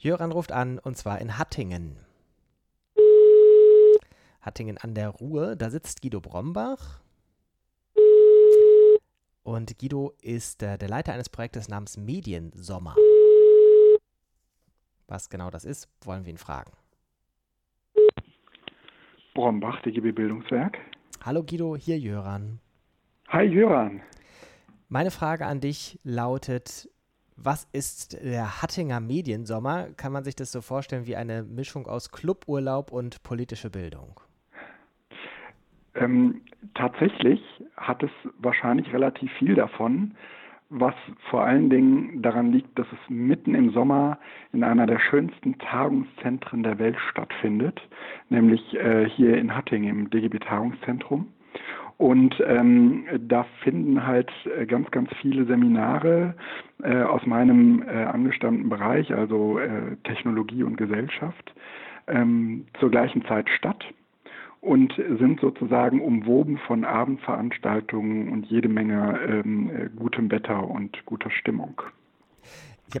Jöran ruft an und zwar in Hattingen. Hattingen an der Ruhr, da sitzt Guido Brombach. Und Guido ist äh, der Leiter eines Projektes namens Mediensommer. Was genau das ist, wollen wir ihn fragen. Brombach, DGB Bildungswerk. Hallo Guido, hier Jöran. Hi Jöran. Meine Frage an dich lautet, was ist der Hattinger Mediensommer? Kann man sich das so vorstellen wie eine Mischung aus Cluburlaub und politische Bildung? Ähm, tatsächlich hat es wahrscheinlich relativ viel davon, was vor allen Dingen daran liegt, dass es mitten im Sommer in einer der schönsten Tagungszentren der Welt stattfindet, nämlich äh, hier in Hattingen im DGB Tagungszentrum. Und ähm, da finden halt äh, ganz, ganz viele Seminare äh, aus meinem äh, angestammten Bereich, also äh, Technologie und Gesellschaft, ähm, zur gleichen Zeit statt und sind sozusagen umwoben von Abendveranstaltungen und jede Menge ähm, äh, gutem Wetter und guter Stimmung.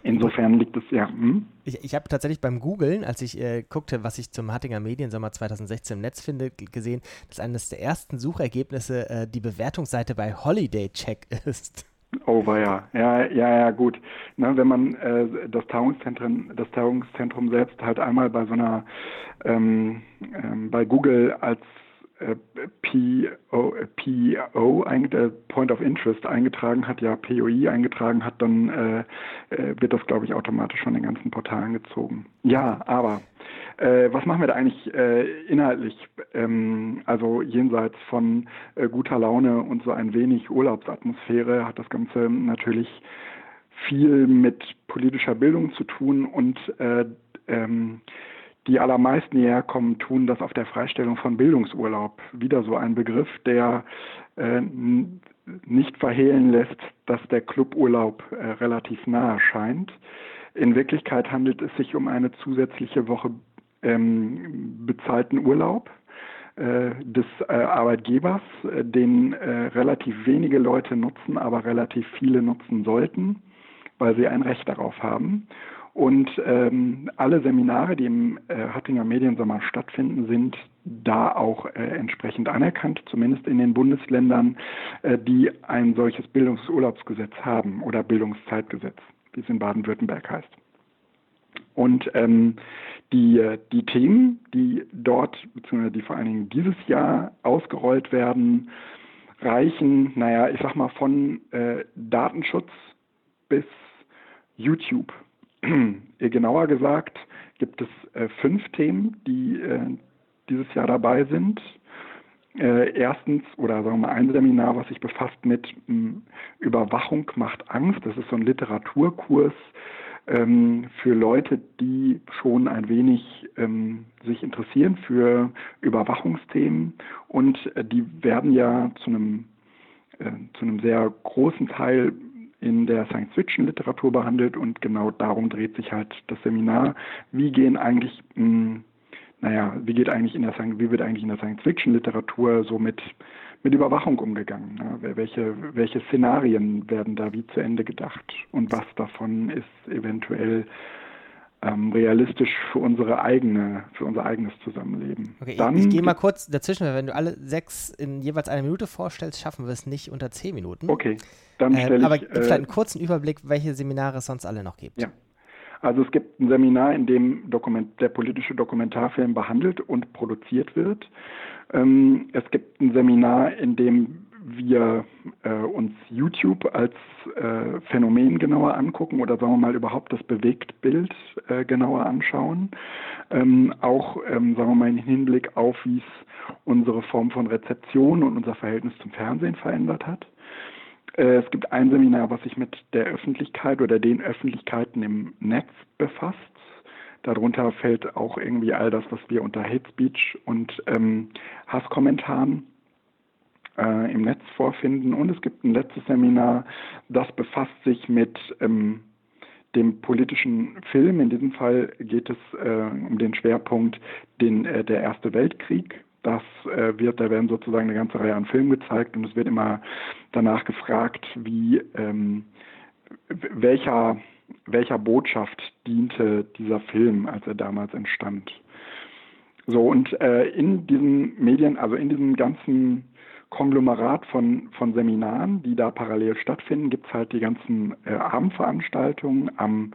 Insofern liegt es ja. Hm? Ich, ich habe tatsächlich beim Googlen, als ich äh, guckte, was ich zum Hattinger Mediensommer 2016 im Netz finde, gesehen, dass eines der ersten Suchergebnisse äh, die Bewertungsseite bei Holiday Check ist. Oh, war ja, ja, ja, ja, gut. Ne, wenn man äh, das Tagungszentrum, das Tagungszentrum selbst halt einmal bei so einer, ähm, ähm, bei Google als PO, PO äh, Point of Interest eingetragen hat, ja POI eingetragen hat, dann äh, äh, wird das, glaube ich, automatisch von den ganzen Portalen gezogen. Ja, aber äh, was machen wir da eigentlich äh, inhaltlich? Ähm, also jenseits von guter Laune und so ein wenig Urlaubsatmosphäre hat das Ganze natürlich viel mit politischer Bildung zu tun und äh, ähm, die allermeisten, die herkommen, tun das auf der Freistellung von Bildungsurlaub. Wieder so ein Begriff, der äh, nicht verhehlen lässt, dass der Cluburlaub äh, relativ nahe scheint. In Wirklichkeit handelt es sich um eine zusätzliche Woche ähm, bezahlten Urlaub äh, des äh, Arbeitgebers, äh, den äh, relativ wenige Leute nutzen, aber relativ viele nutzen sollten, weil sie ein Recht darauf haben. Und ähm, alle Seminare, die im äh, Hattinger Mediensommer stattfinden, sind da auch äh, entsprechend anerkannt, zumindest in den Bundesländern, äh, die ein solches Bildungsurlaubsgesetz haben oder Bildungszeitgesetz, wie es in Baden-Württemberg heißt. Und ähm, die, die Themen, die dort, beziehungsweise die vor allen Dingen dieses Jahr ausgerollt werden, reichen, naja, ich sag mal, von äh, Datenschutz bis YouTube. Genauer gesagt gibt es äh, fünf Themen, die äh, dieses Jahr dabei sind. Äh, erstens, oder sagen wir mal, ein Seminar, was sich befasst mit m, Überwachung macht Angst. Das ist so ein Literaturkurs ähm, für Leute, die schon ein wenig ähm, sich interessieren für Überwachungsthemen. Und äh, die werden ja zu einem, äh, zu einem sehr großen Teil in der Science-Fiction-Literatur behandelt und genau darum dreht sich halt das Seminar. Wie gehen eigentlich, mh, hm, naja, wie geht eigentlich in der wie wird eigentlich in der Science-Fiction-Literatur so mit, mit Überwachung umgegangen? Ne? Welche, welche Szenarien werden da wie zu Ende gedacht und was davon ist eventuell ähm, realistisch für unsere eigene, für unser eigenes Zusammenleben. Okay, Dann, ich, ich gehe mal kurz dazwischen, weil wenn du alle sechs in jeweils eine Minute vorstellst, schaffen wir es nicht unter zehn Minuten. Okay, dann äh, stelle ich. Aber vielleicht einen kurzen Überblick, welche Seminare es sonst alle noch gibt. Ja. Also es gibt ein Seminar, in dem Dokument, der politische Dokumentarfilm behandelt und produziert wird. Ähm, es gibt ein Seminar, in dem wir äh, uns YouTube als äh, Phänomen genauer angucken oder sagen wir mal überhaupt das Bewegtbild äh, genauer anschauen. Ähm, auch ähm, sagen wir mal im Hinblick auf, wie es unsere Form von Rezeption und unser Verhältnis zum Fernsehen verändert hat. Äh, es gibt ein Seminar, was sich mit der Öffentlichkeit oder den Öffentlichkeiten im Netz befasst. Darunter fällt auch irgendwie all das, was wir unter Hate Speech und ähm, Hasskommentaren äh, im Netz vorfinden. Und es gibt ein letztes Seminar, das befasst sich mit ähm, dem politischen Film. In diesem Fall geht es äh, um den Schwerpunkt den, äh, der Erste Weltkrieg. Das äh, wird, da werden sozusagen eine ganze Reihe an Filmen gezeigt und es wird immer danach gefragt, wie ähm, welcher welcher Botschaft diente dieser Film, als er damals entstand. So, und äh, in diesen Medien, also in diesem ganzen Konglomerat von, von Seminaren, die da parallel stattfinden, gibt es halt die ganzen äh, Abendveranstaltungen am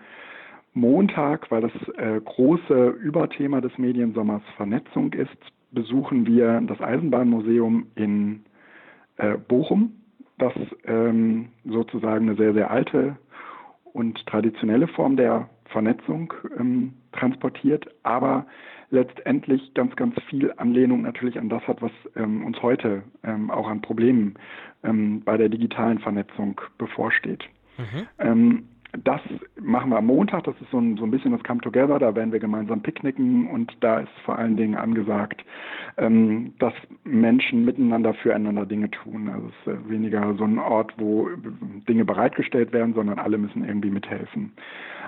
Montag, weil das äh, große Überthema des Mediensommers Vernetzung ist, besuchen wir das Eisenbahnmuseum in äh, Bochum, das ähm, sozusagen eine sehr, sehr alte und traditionelle Form der Vernetzung ähm, transportiert, aber letztendlich ganz, ganz viel Anlehnung natürlich an das hat, was ähm, uns heute ähm, auch an Problemen ähm, bei der digitalen Vernetzung bevorsteht. Mhm. Ähm, das machen wir am Montag, das ist so ein, so ein bisschen das Come Together, da werden wir gemeinsam picknicken und da ist vor allen Dingen angesagt, ähm, dass Menschen miteinander füreinander Dinge tun. Also es ist äh, weniger so ein Ort, wo Dinge bereitgestellt werden, sondern alle müssen irgendwie mithelfen.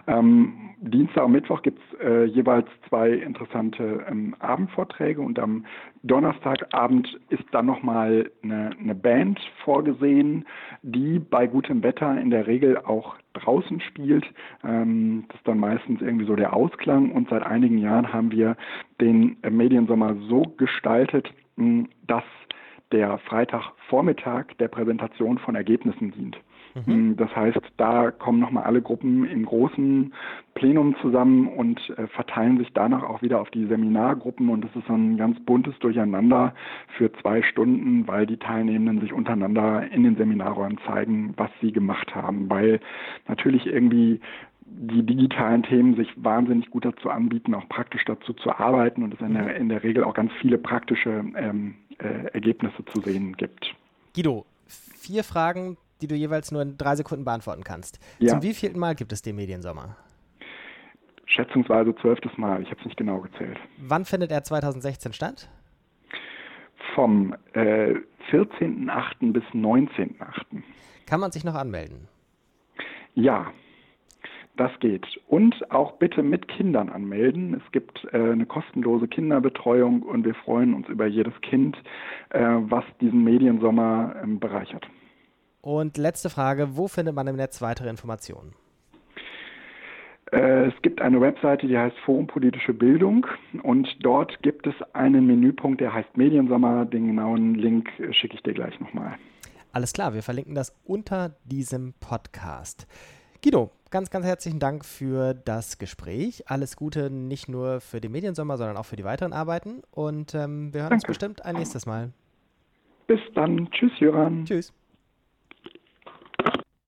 Ähm, Dienstag und Mittwoch gibt es äh, jeweils zwei interessante ähm, Abendvorträge und am Donnerstagabend ist dann nochmal eine, eine Band vorgesehen, die bei gutem Wetter in der Regel auch draußen spielt. Ähm, das ist dann meistens irgendwie so der Ausklang und seit einigen Jahren haben wir den äh, Mediensommer so gestaltet, mh, dass der Freitagvormittag der Präsentation von Ergebnissen dient. Mhm. Hm, das heißt, da kommen nochmal alle Gruppen im großen Plenum zusammen und äh, verteilen sich danach auch wieder auf die Seminargruppen und es ist so ein ganz buntes Durcheinander für zwei Stunden, weil die Teilnehmenden sich untereinander in den Seminarräumen zeigen, was sie gemacht haben, weil natürlich irgendwie die digitalen Themen sich wahnsinnig gut dazu anbieten, auch praktisch dazu zu arbeiten und es in der, in der Regel auch ganz viele praktische ähm, äh, Ergebnisse zu sehen gibt. Guido, vier Fragen die du jeweils nur in drei Sekunden beantworten kannst. Ja. Zum wievielten Mal gibt es den Mediensommer? Schätzungsweise zwölftes Mal. Ich habe es nicht genau gezählt. Wann findet er 2016 statt? Vom äh, 14.8. bis 19.8. Kann man sich noch anmelden? Ja, das geht. Und auch bitte mit Kindern anmelden. Es gibt äh, eine kostenlose Kinderbetreuung und wir freuen uns über jedes Kind, äh, was diesen Mediensommer äh, bereichert. Und letzte Frage, wo findet man im Netz weitere Informationen? Äh, es gibt eine Webseite, die heißt Forum Politische Bildung und dort gibt es einen Menüpunkt, der heißt Mediensommer. Den genauen Link schicke ich dir gleich nochmal. Alles klar, wir verlinken das unter diesem Podcast. Guido, ganz, ganz herzlichen Dank für das Gespräch. Alles Gute nicht nur für den Mediensommer, sondern auch für die weiteren Arbeiten. Und ähm, wir hören Danke. uns bestimmt ein nächstes Mal. Bis dann. Tschüss, Jöran. Tschüss.